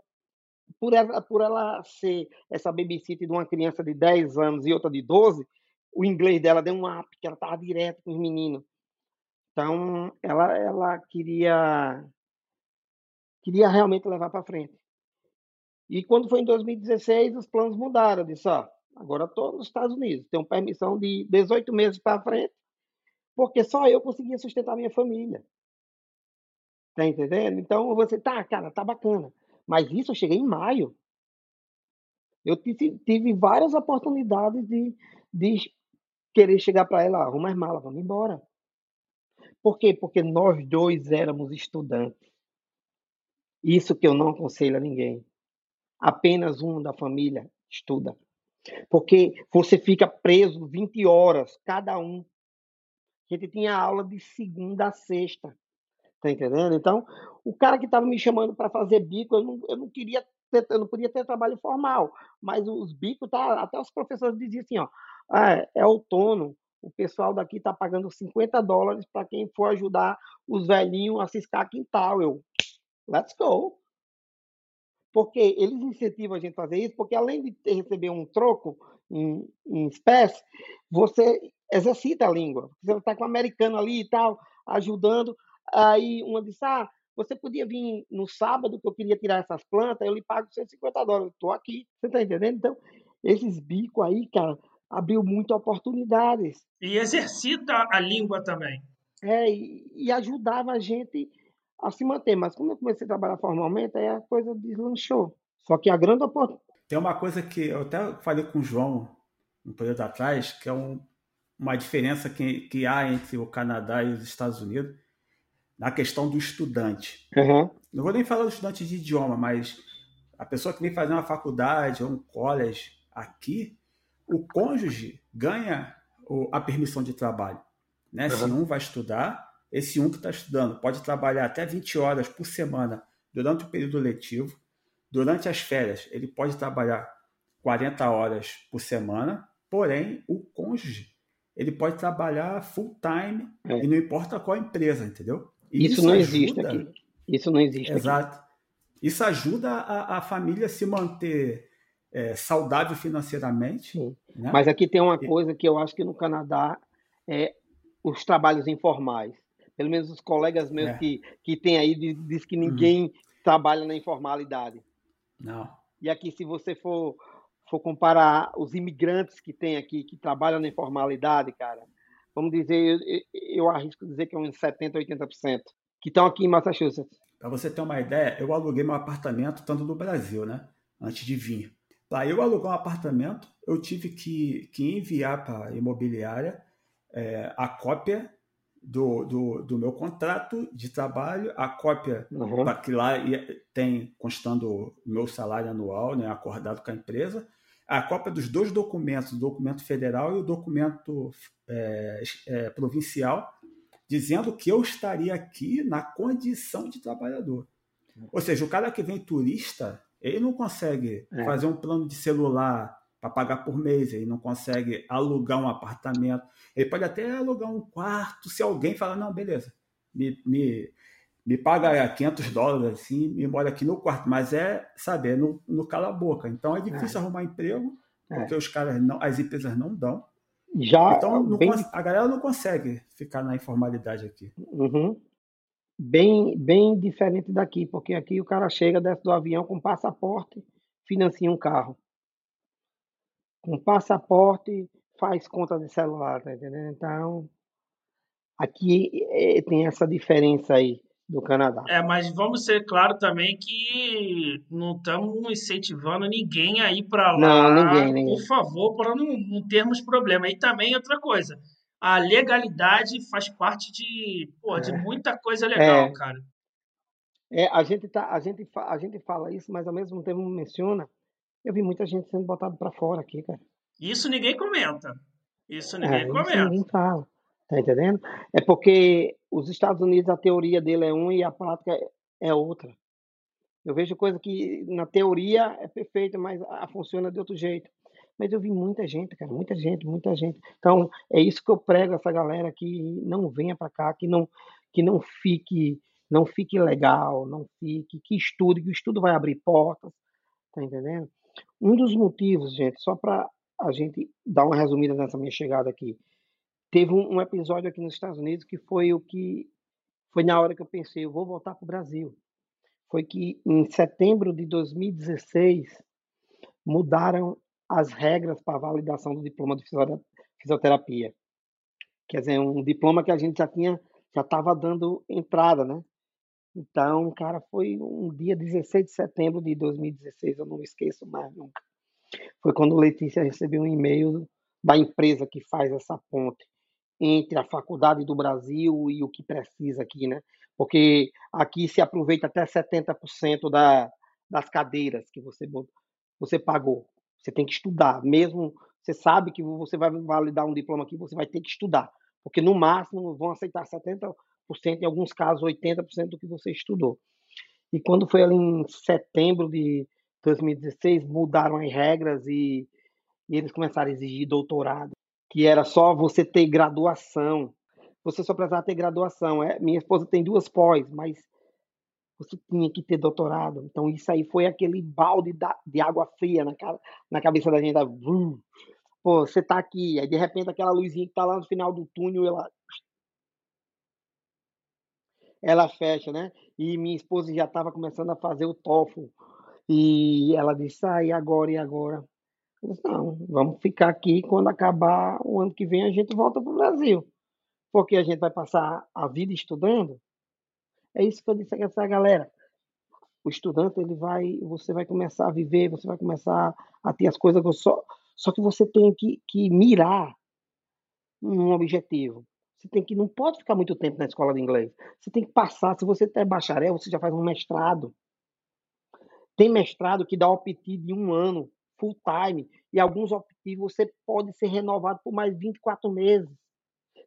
por ela, por ela ser essa babysitter de uma criança de 10 anos e outra de 12, o inglês dela deu um up, que ela estava direto com os meninos. Então, ela, ela queria queria realmente levar para frente. E quando foi em 2016, os planos mudaram. Eu disse, ó, agora estou nos Estados Unidos, tenho permissão de 18 meses para frente, porque só eu conseguia sustentar minha família. Tá entendendo? Então você, tá, cara, tá bacana. Mas isso eu cheguei em maio. Eu tive, várias oportunidades de, de querer chegar para ela, arruma as malas, vamos embora. Por quê? Porque nós dois éramos estudantes. Isso que eu não aconselho a ninguém. Apenas um da família estuda. Porque você fica preso 20 horas, cada um. A gente tinha aula de segunda a sexta. Tá entendendo? Então, o cara que estava me chamando para fazer bico, eu não, eu não queria ter, eu não podia ter trabalho formal. Mas os bicos, tá, até os professores diziam assim, ó, ah, é outono, o pessoal daqui está pagando 50 dólares para quem for ajudar os velhinhos a ciscar quintal. Eu, let's go. Porque eles incentivam a gente a fazer isso, porque além de receber um troco em, em espécie, você exercita a língua. Você está com o americano ali e tal, ajudando. Aí uma disse, ah, você podia vir no sábado que eu queria tirar essas plantas, eu lhe pago 150 dólares. Estou aqui. Você está entendendo? Então, esses bicos aí, cara, abriu muitas oportunidades. E exercita a língua também. É, e, e, ajudava a gente a se manter. Mas como eu comecei a trabalhar formalmente, aí a coisa deslanchou. Só que a grande oportunidade. Tem uma coisa que eu até falei com o João um período atrás, que é um, uma diferença que, que há entre o Canadá e os Estados Unidos na questão do estudante. Uhum. Não vou nem falar do estudante de idioma, mas a pessoa que vem fazer uma faculdade ou um college aqui, o cônjuge ganha a permissão de trabalho. Né? Uhum. Se um vai estudar, esse um que está estudando pode trabalhar até 20 horas por semana durante o período letivo. Durante as férias, ele pode trabalhar 40 horas por semana, porém, o cônjuge ele pode trabalhar full time é. e não importa qual empresa, entendeu? Isso, isso, não ajuda, existe aqui. Isso não existe Exato. Aqui. Isso ajuda a, a família se manter é, saudável financeiramente. Né? Mas aqui tem uma coisa que eu acho que no Canadá é os trabalhos informais. Pelo menos os colegas meus é. que, que tem aí diz que ninguém uhum. trabalha na informalidade. Não. E aqui, se você for, for comparar os imigrantes que tem aqui, que trabalham na informalidade, cara, vamos dizer, eu, eu arrisco dizer que é uns 70%, 80%, que estão aqui em Massachusetts. Para você ter uma ideia, eu aluguei meu apartamento tanto no Brasil, né? Antes de vir. Para eu alugar um apartamento, eu tive que, que enviar para a imobiliária é, a cópia do, do, do, meu contrato de trabalho, a cópia uhum. que lá tem constando o meu salário anual, né, acordado com a empresa, a cópia dos dois documentos, o documento federal e o documento é, é, provincial, dizendo que eu estaria aqui na condição de trabalhador. Ou seja, o cara que vem turista, ele não consegue é. fazer um plano de celular para pagar por mês, ele não consegue alugar um apartamento. Ele pode até alugar um quarto se alguém falar, não, beleza, me, me, me paga 500 dólares assim, me mora aqui no quarto, mas é, sabe, é no, no cala-boca. Então é difícil é. arrumar emprego, é. porque os caras não, as empresas não dão. Já então bem... a galera não consegue ficar na informalidade aqui. Uhum bem, bem diferente daqui, porque aqui o cara chega, desce do avião com passaporte, financia um carro. Com passaporte, faz conta de celular, tá entendendo? Então, aqui é, tem essa diferença aí do Canadá. É, mas vamos ser claro também que não estamos incentivando ninguém a ir para lá, não, ninguém, ninguém. por favor, para não, não termos problema. E também outra coisa, a legalidade faz parte de, pô, de é. muita coisa legal, é. cara. É, a gente tá, a gente, a gente fala isso, mas ao mesmo tempo menciona. Eu vi muita gente sendo botada para fora aqui, cara. Isso ninguém comenta. Isso ninguém é, comenta. Isso ninguém fala. Tá entendendo? É porque os Estados Unidos a teoria dele é uma e a prática é outra. Eu vejo coisa que na teoria é perfeita, mas a, funciona de outro jeito. Mas eu vi muita gente, cara, muita gente, muita gente. Então, é isso que eu prego essa galera que não venha para cá, que não que não fique não fique legal, não fique, que estude, que o estudo vai abrir portas, tá entendendo? Um dos motivos, gente, só para a gente dar uma resumida nessa minha chegada aqui, teve um, episódio aqui nos Estados Unidos que foi o que foi na hora que eu pensei, eu vou voltar para o Brasil. Foi que em setembro de 2016 mudaram as regras para validação do diploma de fisioterapia. Quer dizer, um diploma que a gente já tinha, já estava dando entrada, né? Então, cara, foi um dia 16 de setembro de 2016, eu não esqueço mais nunca. Foi quando Letícia recebeu um e-mail da empresa que faz essa ponte entre a faculdade do Brasil e o que precisa aqui, né? Porque aqui se aproveita até 70% da, das cadeiras que você, você pagou. Você tem que estudar, mesmo você sabe que você vai validar um diploma aqui, você vai ter que estudar, porque no máximo vão aceitar 70%, em alguns casos 80% do que você estudou. E quando foi ali em setembro de 2016, mudaram as regras e, e eles começaram a exigir doutorado, que era só você ter graduação. Você só precisava ter graduação. É, minha esposa tem duas pós, mas você tinha que ter doutorado. Então, isso aí foi aquele balde de água fria na, na cabeça da gente. Pô, você tá aqui, aí de repente aquela luzinha que tá lá no final do túnel, ela. Ela fecha, né? E minha esposa já estava começando a fazer o TOEFL. E ela disse: ah, e agora? E agora? Eu disse: não, vamos ficar aqui. Quando acabar o ano que vem, a gente volta para o Brasil. Porque a gente vai passar a vida estudando. É isso que eu disse a essa galera. O estudante, ele vai, você vai começar a viver, você vai começar a ter as coisas só, só que você tem que, que mirar um objetivo. Você tem que não pode ficar muito tempo na escola de inglês. Você tem que passar. Se você é bacharel, você já faz um mestrado. Tem mestrado que dá OPT de um ano, full time, e alguns OPT você pode ser renovado por mais 24 meses.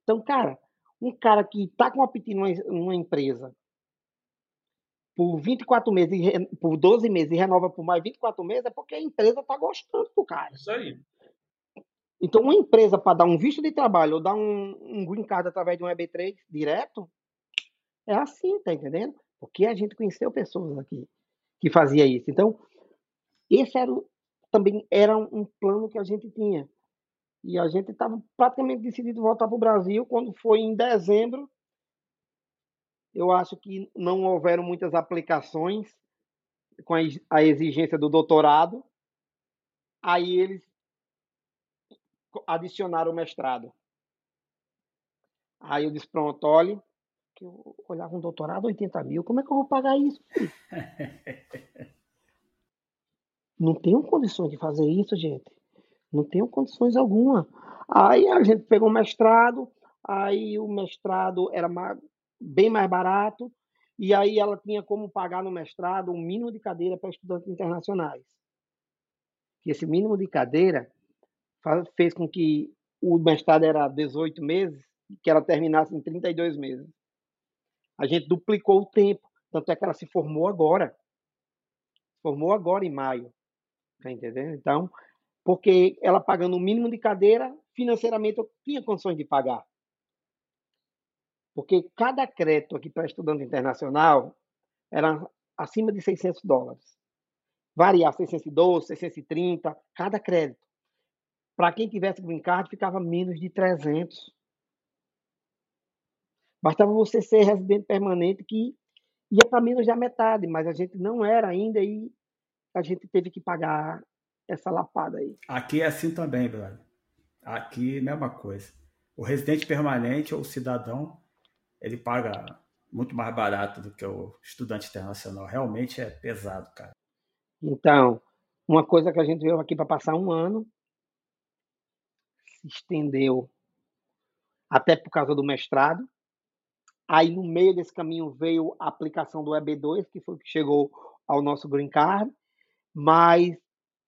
Então, cara, um cara que está com OPT numa, numa empresa por 24 meses, por 12 meses e renova por mais 24 meses, é porque a empresa está gostando do cara. Isso aí. Então, uma empresa para dar um visto de trabalho ou dar um, um green card através de um EB3 direto, é assim, tá entendendo? Porque a gente conheceu pessoas aqui que fazia isso. Então, esse era também era um plano que a gente tinha. E a gente estava praticamente decidido voltar para o Brasil quando foi em dezembro eu acho que não houveram muitas aplicações com a exigência do doutorado. Aí eles adicionaram o mestrado. Aí eu disse, pronto, olhe, que eu olhava um doutorado, 80 mil, como é que eu vou pagar isso? Não tenho condições de fazer isso, gente. Não tenho condições alguma. Aí a gente pegou o mestrado, aí o mestrado era bem mais barato, e aí ela tinha como pagar no mestrado um mínimo de cadeira para estudantes internacionais. E esse mínimo de cadeira fez com que o mestrado era 18 meses, que ela terminasse em 32 meses. A gente duplicou o tempo, tanto é que ela se formou agora. Formou agora em maio. Tá entendendo? Então, porque ela pagando o mínimo de cadeira, financeiramente eu tinha condições de pagar. Porque cada crédito aqui para estudante internacional era acima de 600 dólares. Variar 612, 630, cada crédito. Para quem tivesse green card, ficava menos de 300. Bastava você ser residente permanente que ia para menos da metade, mas a gente não era ainda e a gente teve que pagar essa lapada aí. Aqui é assim também, brother. Aqui, mesma coisa. O residente permanente ou cidadão ele paga muito mais barato do que o estudante internacional. Realmente é pesado, cara. Então, uma coisa que a gente veio aqui para passar um ano se estendeu até por causa do mestrado. Aí, no meio desse caminho, veio a aplicação do EB2, que foi o que chegou ao nosso Green Card. Mas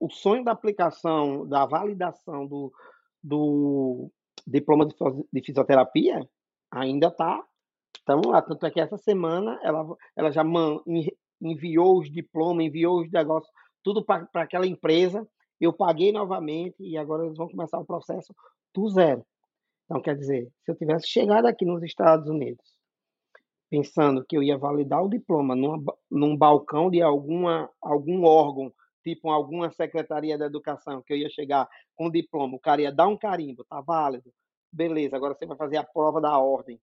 o sonho da aplicação, da validação do, do diploma de fisioterapia ainda está então, tanto é que essa semana ela, ela já man, enviou os diplomas, enviou os negócios, tudo para aquela empresa. Eu paguei novamente e agora eles vão começar o processo do zero. Então, quer dizer, se eu tivesse chegado aqui nos Estados Unidos pensando que eu ia validar o diploma numa, num balcão de alguma, algum órgão, tipo alguma secretaria da educação, que eu ia chegar com o diploma, o cara ia dar um carimbo, tá válido, beleza, agora você vai fazer a prova da ordem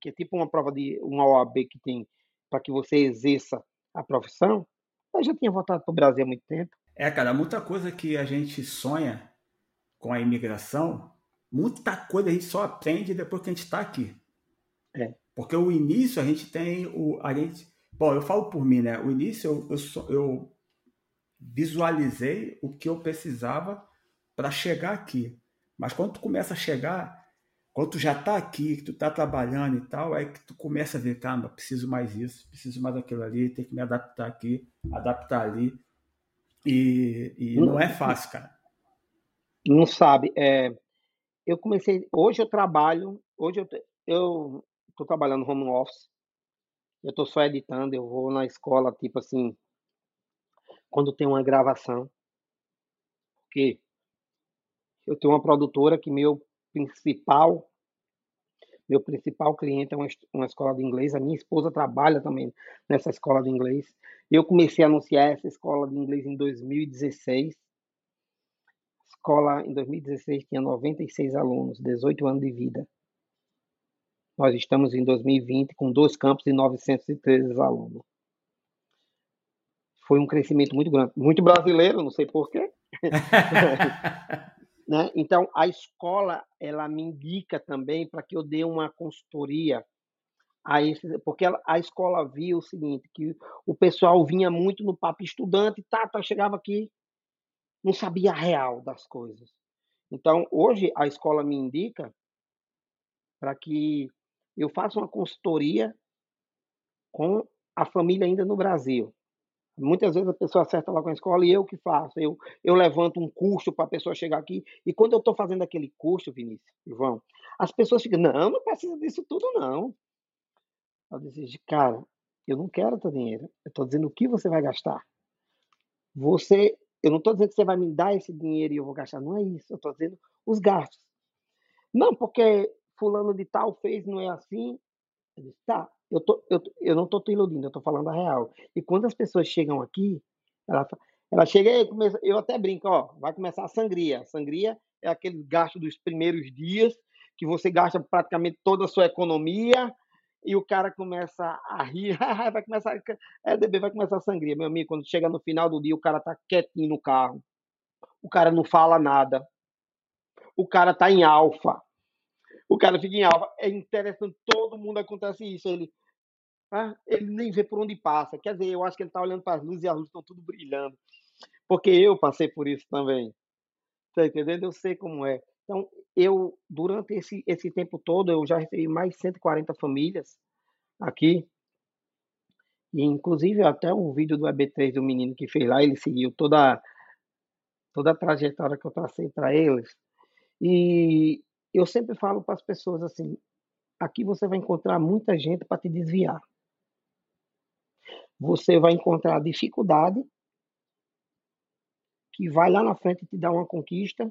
que é tipo uma prova de uma OAB que tem para que você exerça a profissão, eu já tinha voltado para o Brasil há muito tempo. É, cara, muita coisa que a gente sonha com a imigração, muita coisa a gente só aprende depois que a gente está aqui. É. Porque o início a gente tem o. A gente, bom, eu falo por mim, né? O início eu, eu, eu visualizei o que eu precisava para chegar aqui. Mas quando tu começa a chegar, quando tu já está aqui, que tu está trabalhando e tal, aí que tu começa a ver, caramba, preciso mais isso, preciso mais aquilo ali, tem que me adaptar aqui, adaptar ali. E, e não, não é fácil, cara. Não sabe. É, eu comecei. Hoje eu trabalho. Hoje eu, eu estou trabalhando home office. Eu estou só editando. Eu vou na escola, tipo assim, quando tem uma gravação. Porque eu tenho uma produtora que meu principal meu principal cliente é uma, uma escola de inglês. A minha esposa trabalha também nessa escola de inglês. Eu comecei a anunciar essa escola de inglês em 2016. A escola em 2016 tinha 96 alunos, 18 anos de vida. Nós estamos em 2020 com dois campos e 913 alunos. Foi um crescimento muito grande, muito brasileiro, não sei porquê. Né? Então, a escola ela me indica também para que eu dê uma consultoria a esse, porque a escola viu o seguinte, que o pessoal vinha muito no papo estudante, tá, tá, chegava aqui, não sabia a real das coisas. Então, hoje a escola me indica para que eu faça uma consultoria com a família ainda no Brasil. Muitas vezes a pessoa acerta lá com a escola e eu que faço. Eu, eu levanto um custo para a pessoa chegar aqui. E quando eu estou fazendo aquele custo, Vinícius, João, as pessoas ficam, não, não precisa disso tudo, não. Eu disse, cara, eu não quero teu dinheiro. Eu estou dizendo o que você vai gastar. Você, eu não estou dizendo que você vai me dar esse dinheiro e eu vou gastar. Não é isso. Eu estou dizendo os gastos. Não, porque fulano de tal fez, não é assim. Eu disse, tá, eu, tô, eu, eu não estou te iludindo, eu estou falando a real. E quando as pessoas chegam aqui, ela, ela chega e começa, eu até brinco, ó, vai começar a sangria. Sangria é aquele gasto dos primeiros dias, que você gasta praticamente toda a sua economia, e o cara começa a rir, vai começar, é, DB vai começar a sangria. Meu amigo, quando chega no final do dia, o cara tá quietinho no carro, o cara não fala nada, o cara tá em alfa, o cara fica em alva. É interessante, todo mundo acontece isso. Ele, ah, ele nem vê por onde passa. Quer dizer, eu acho que ele está olhando para as luzes e as luzes estão tudo brilhando. Porque eu passei por isso também. Tá entendendo? Eu sei como é. Então, eu, durante esse, esse tempo todo, eu já recebi mais de 140 famílias aqui. E, inclusive, até o vídeo do EB3 do menino que fez lá, ele seguiu toda, toda a trajetória que eu tracei para eles. E eu sempre falo para as pessoas assim: aqui você vai encontrar muita gente para te desviar. Você vai encontrar dificuldade, que vai lá na frente te dar uma conquista,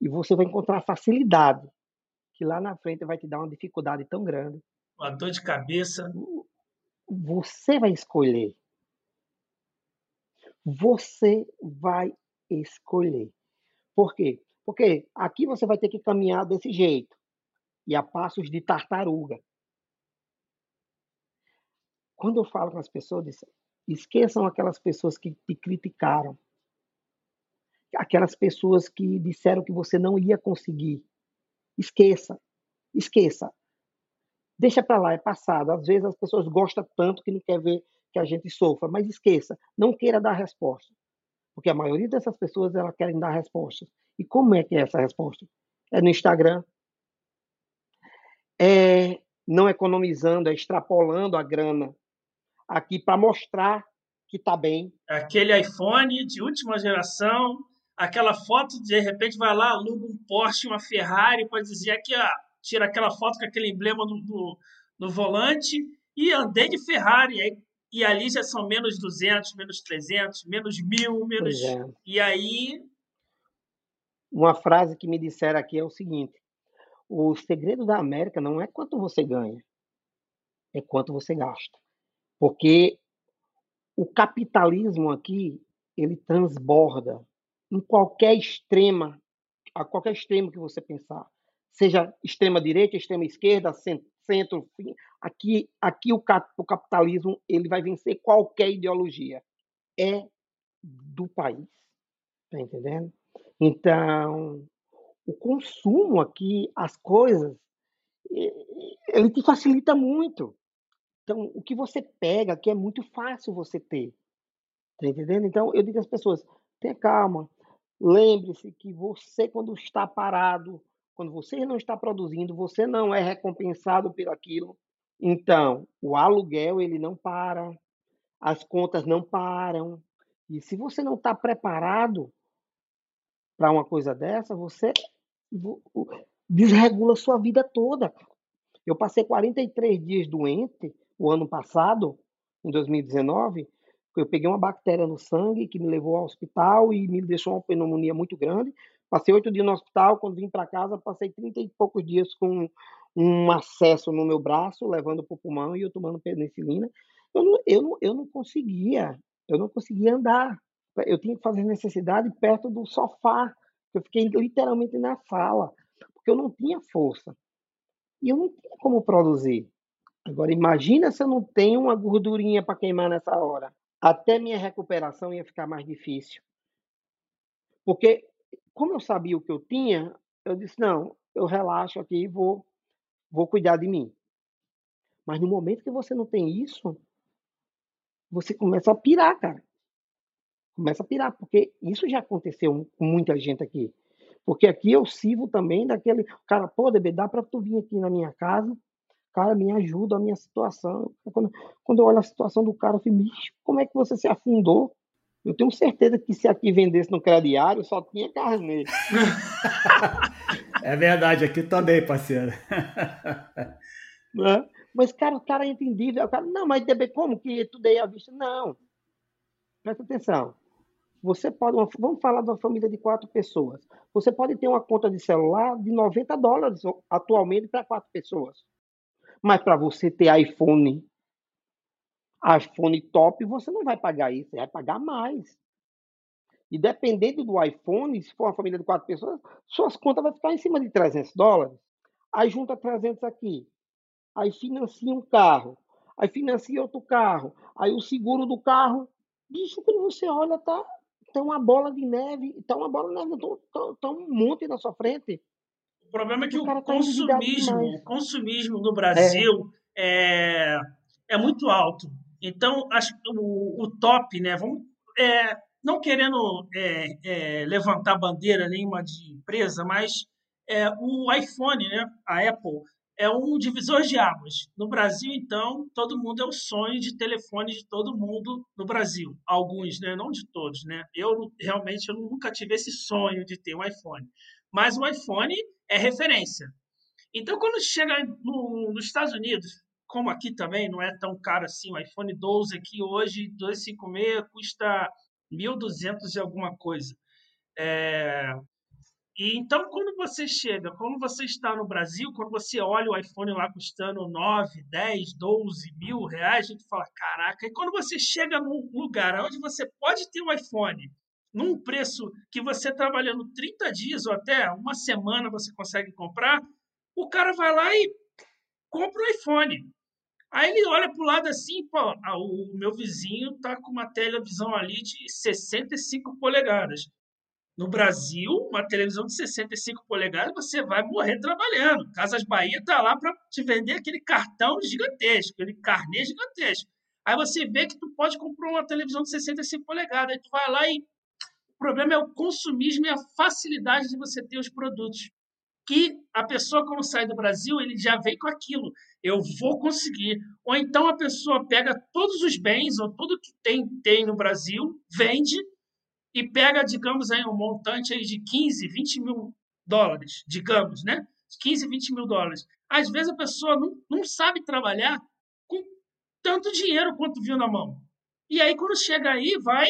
e você vai encontrar facilidade, que lá na frente vai te dar uma dificuldade tão grande. Uma dor de cabeça. Você vai escolher. Você vai escolher. Por quê? Porque aqui você vai ter que caminhar desse jeito e a passos de tartaruga. Quando eu falo com as pessoas, esqueçam aquelas pessoas que te criticaram, aquelas pessoas que disseram que você não ia conseguir. Esqueça, esqueça. Deixa para lá, é passado. Às vezes as pessoas gostam tanto que não quer ver que a gente sofra, mas esqueça, não queira dar resposta. Porque a maioria dessas pessoas elas querem dar respostas. E como é que é essa resposta? É no Instagram. É não economizando, é extrapolando a grana aqui para mostrar que está bem. Aquele iPhone de última geração, aquela foto, de repente vai lá, aluga um Porsche, uma Ferrari, pode dizer aqui, ó, tira aquela foto com aquele emblema no, no, no volante e andei de Ferrari. Aí e ali já são menos 200, menos 300, menos 1000, menos. É. E aí. Uma frase que me disseram aqui é o seguinte: o segredo da América não é quanto você ganha, é quanto você gasta. Porque o capitalismo aqui, ele transborda em qualquer extrema, a qualquer extremo que você pensar. Seja extrema direita, extrema esquerda, centro, aqui, aqui o, o capitalismo ele vai vencer qualquer ideologia. É do país. Tá entendendo? Então, o consumo aqui, as coisas, ele te facilita muito. Então, o que você pega, que é muito fácil você ter. Tá entendendo? Então, eu digo às pessoas: tenha calma. Lembre-se que você, quando está parado, quando você não está produzindo, você não é recompensado por aquilo. Então, o aluguel ele não para, as contas não param. E se você não está preparado para uma coisa dessa, você desregula sua vida toda. Eu passei 43 dias doente o ano passado, em 2019, eu peguei uma bactéria no sangue que me levou ao hospital e me deixou uma pneumonia muito grande. Passei oito dias no hospital, quando vim para casa, passei 30 e poucos dias com um acesso no meu braço, levando para o pulmão e eu tomando penicilina. Eu não, eu, não, eu não conseguia, eu não conseguia andar. Eu tinha que fazer necessidade perto do sofá. Eu fiquei literalmente na sala, porque eu não tinha força. E eu não tinha como produzir. Agora, imagina se eu não tenho uma gordurinha para queimar nessa hora. Até minha recuperação ia ficar mais difícil. Porque, como eu sabia o que eu tinha, eu disse: não, eu relaxo aqui e vou, vou cuidar de mim. Mas no momento que você não tem isso, você começa a pirar, cara. Começa a pirar, porque isso já aconteceu com muita gente aqui. Porque aqui eu sirvo também daquele. Cara, pô, Debe, dá para tu vir aqui na minha casa cara, me ajuda a minha situação. Quando, quando eu olho a situação do cara, eu fico, como é que você se afundou? Eu tenho certeza que se aqui vendesse no crediário, só tinha carne. é verdade, aqui também, parceiro. É? Mas, cara, o cara é entendível. O cara, não, mas DB, como que tu dei a vista? Não. Presta atenção. Você pode, vamos falar de uma família de quatro pessoas. Você pode ter uma conta de celular de 90 dólares atualmente para quatro pessoas. Mas para você ter iPhone, iPhone top, você não vai pagar isso, você vai pagar mais. E dependendo do iPhone, se for uma família de quatro pessoas, suas contas vão ficar em cima de 300 dólares. Aí junta 300 aqui. Aí financia um carro. Aí financia outro carro. Aí o seguro do carro. Bicho, quando você olha, tá, tá uma bola de neve. Tá uma bola de neve, tá, tá, tá um monte na sua frente problema é que o, o tá consumismo, o consumismo no Brasil é. é, é muito alto. Então, acho o, o top, né? Vamos, é, não querendo é, é, levantar bandeira nenhuma de empresa, mas é, o iPhone, né? A Apple é um divisor de águas. No Brasil, então, todo mundo é o sonho de telefone de todo mundo no Brasil. Alguns, né? Não de todos, né? Eu realmente eu nunca tive esse sonho de ter um iPhone. Mas o iPhone é referência. Então, quando chega no, nos Estados Unidos, como aqui também, não é tão caro assim, o iPhone 12 aqui hoje, 256, custa 1.200 e alguma coisa. É... E então, quando você chega, quando você está no Brasil, quando você olha o iPhone lá custando 9, 10, 12 mil reais, a gente fala, caraca. E quando você chega num lugar onde você pode ter um iPhone num preço que você trabalhando 30 dias ou até uma semana você consegue comprar, o cara vai lá e compra o iPhone. Aí ele olha para o lado assim, pô, o meu vizinho tá com uma televisão ali de 65 polegadas. No Brasil, uma televisão de 65 polegadas, você vai morrer trabalhando. Casas Bahia tá lá para te vender aquele cartão gigantesco, aquele carnê gigantesco. Aí você vê que tu pode comprar uma televisão de 65 polegadas, aí tu vai lá e problema é o consumismo e a facilidade de você ter os produtos. Que a pessoa, quando sai do Brasil, ele já vem com aquilo. Eu vou conseguir. Ou então a pessoa pega todos os bens, ou tudo que tem, tem no Brasil, vende e pega, digamos, aí um montante aí de 15, 20 mil dólares, digamos, né? 15, 20 mil dólares. Às vezes a pessoa não, não sabe trabalhar com tanto dinheiro quanto viu na mão. E aí, quando chega aí, vai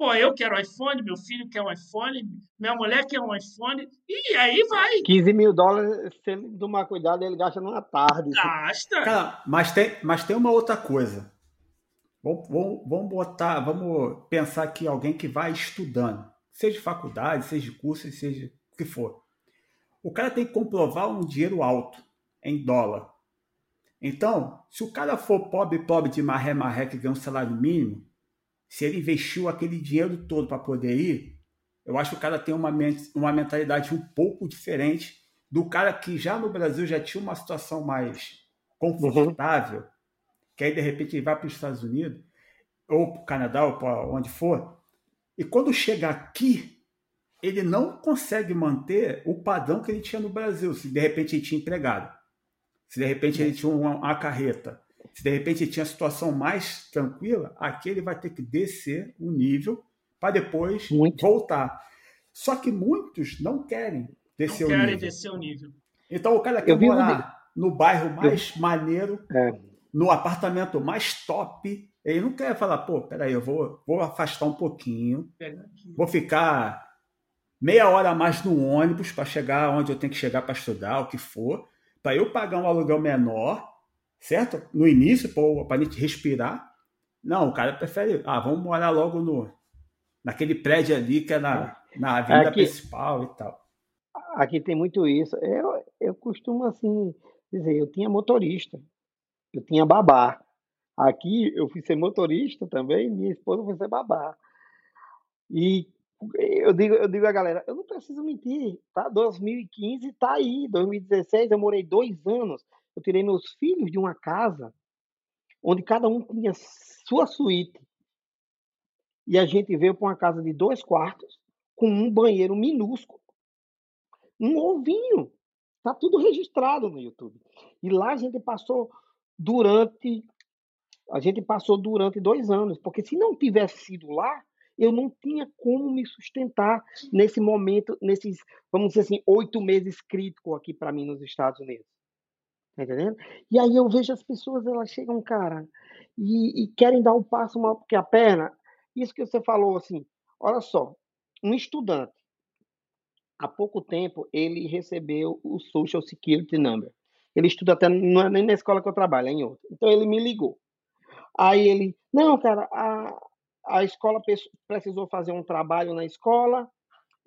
Pô, eu quero iPhone, meu filho quer um iPhone, minha mulher quer um iPhone, e aí vai. 15 mil dólares, se ele tomar cuidado, ele gasta numa tarde. Gasta. Cara, mas tem, mas tem uma outra coisa. Vamos, vamos, vamos botar, vamos pensar aqui alguém que vai estudando, seja de faculdade, seja de curso, seja o que for. O cara tem que comprovar um dinheiro alto em dólar. Então, se o cara for pobre, pobre de marré, marré, que ganha um salário mínimo, se ele investiu aquele dinheiro todo para poder ir, eu acho que o cara tem uma, uma mentalidade um pouco diferente do cara que já no Brasil já tinha uma situação mais confortável, uhum. que aí de repente ele vai para os Estados Unidos, ou para o Canadá, ou para onde for, e quando chega aqui, ele não consegue manter o padrão que ele tinha no Brasil, se de repente ele tinha empregado, se de repente ele tinha uma, uma carreta, se de repente ele tinha a situação mais tranquila, aqui ele vai ter que descer o nível para depois Muito. voltar. Só que muitos não querem descer não o querem nível. descer o nível. Então o cara quer morar no bairro mais eu... maneiro, é. no apartamento mais top. Ele não quer falar, pô, peraí, eu vou, vou afastar um pouquinho, vou ficar meia hora a mais no ônibus para chegar onde eu tenho que chegar para estudar, o que for, para eu pagar um aluguel menor, certo? No início, para a gente respirar. Não, o cara prefere, ah, vamos morar logo no naquele prédio ali que é na, na avenida aqui, principal e tal. Aqui tem muito isso. Eu, eu costumo assim dizer, eu tinha motorista, eu tinha babá. Aqui eu fui ser motorista também, minha esposa foi ser babá. E eu digo, eu digo a galera, eu não preciso mentir, tá? 2015 tá aí, 2016 eu morei dois anos, eu tirei meus filhos de uma casa onde cada um tinha sua suíte. E a gente veio para uma casa de dois quartos, com um banheiro minúsculo, um ovinho. Tá tudo registrado no YouTube. E lá a gente passou durante a gente passou durante dois anos, porque se não tivesse sido lá, eu não tinha como me sustentar nesse momento, nesses, vamos dizer assim, oito meses críticos aqui para mim nos Estados Unidos. Tá entendendo? E aí eu vejo as pessoas, elas chegam, cara, e, e querem dar um passo mal porque a perna. Isso que você falou, assim, olha só, um estudante, há pouco tempo, ele recebeu o Social Security Number. Ele estuda até, não é nem na escola que eu trabalho, é em outra. Então ele me ligou. Aí ele, não, cara, a, a escola precisou fazer um trabalho na escola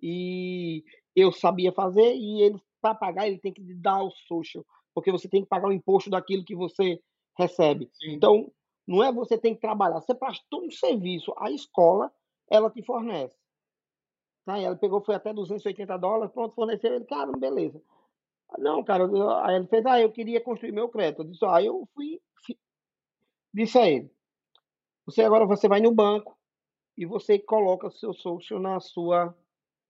e eu sabia fazer e ele, para pagar, ele tem que dar o social, porque você tem que pagar o imposto daquilo que você recebe. Sim. Então, não é você tem que trabalhar, você prestou um serviço, a escola, ela te fornece. Tá? ela pegou, foi até 280 dólares, pronto, forneceu ele, cara, beleza. Não, cara, aí ele fez, ah, eu queria construir meu crédito. Eu disse, ah, eu fui, disse a ele, você agora você vai no banco e você coloca o seu social na sua,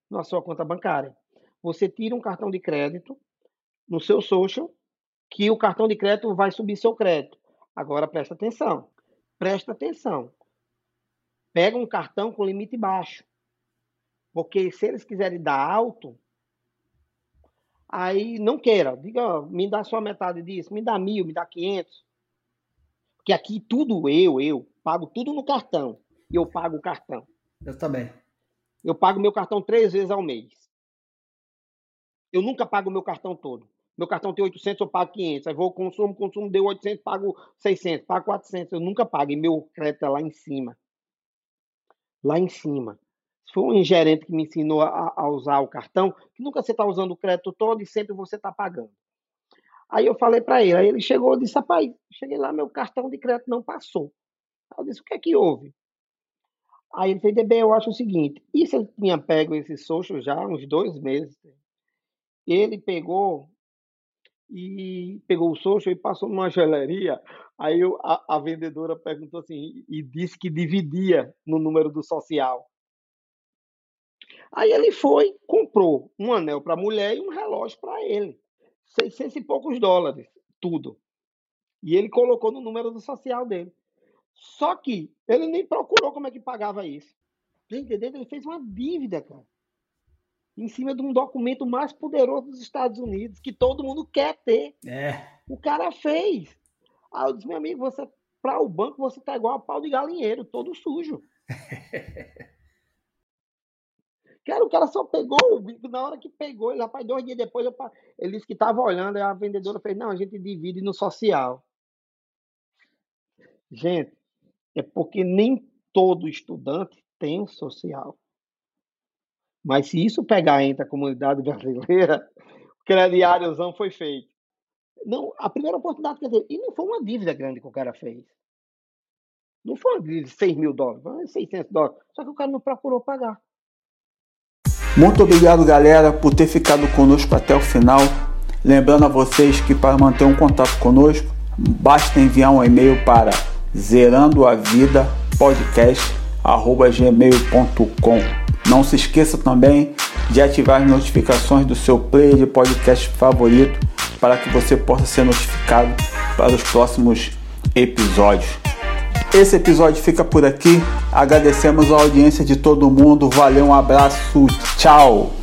na sua conta bancária. Você tira um cartão de crédito no seu social, que o cartão de crédito vai subir seu crédito. Agora presta atenção. Presta atenção. Pega um cartão com limite baixo. Porque se eles quiserem dar alto, aí não queira. Diga, me dá só metade disso, me dá mil, me dá quinhentos. Porque aqui tudo eu, eu, pago tudo no cartão. E eu pago o cartão. Eu também. Eu pago meu cartão três vezes ao mês. Eu nunca pago meu cartão todo. Meu cartão tem 800, eu pago 500. Aí vou consumo, consumo deu 800, pago 600, pago 400. Eu nunca pago. E meu crédito é lá em cima. Lá em cima. Foi um gerente que me ensinou a, a usar o cartão, que nunca você está usando o crédito todo e sempre você está pagando. Aí eu falei para ele, aí ele chegou e disse, rapaz, cheguei lá, meu cartão de crédito não passou. Aí eu disse, o que é que houve? Aí ele fez, DB, eu acho o seguinte, isso ele tinha pego esse social já uns dois meses. Ele pegou e pegou o social e passou numa geleria. Aí eu, a, a, vendedora perguntou assim, e disse que dividia no número do social. Aí ele foi, comprou um anel para a mulher e um relógio para ele. 600 e poucos dólares, tudo. E ele colocou no número do social dele. Só que ele nem procurou como é que pagava isso. Tá entendendo? Ele fez uma dívida, cara. Em cima de um documento mais poderoso dos Estados Unidos, que todo mundo quer ter. É. O cara fez. Aí eu disse, meu amigo, você, para o banco, você tá igual a pau de galinheiro, todo sujo. Cara, o cara só pegou o bico na hora que pegou. Ele, rapaz, dois dias depois, eu, ele disse que estava olhando, a vendedora fez, não, a gente divide no social. Gente, é porque nem todo estudante tem um social. Mas se isso pegar entre a comunidade brasileira, o crediáriozão foi feito. Não, a primeira oportunidade que dei, e não foi uma dívida grande que o cara fez. Não foi uma dívida de 6 mil dólares, foi 600 dólares. Só que o cara não procurou pagar. Muito obrigado, galera, por ter ficado conosco até o final. Lembrando a vocês que para manter um contato conosco, basta enviar um e-mail para zerandoavidapodcast@gmail.com. Não se esqueça também de ativar as notificações do seu player de podcast favorito para que você possa ser notificado para os próximos episódios. Esse episódio fica por aqui. Agradecemos a audiência de todo mundo. Valeu, um abraço, tchau!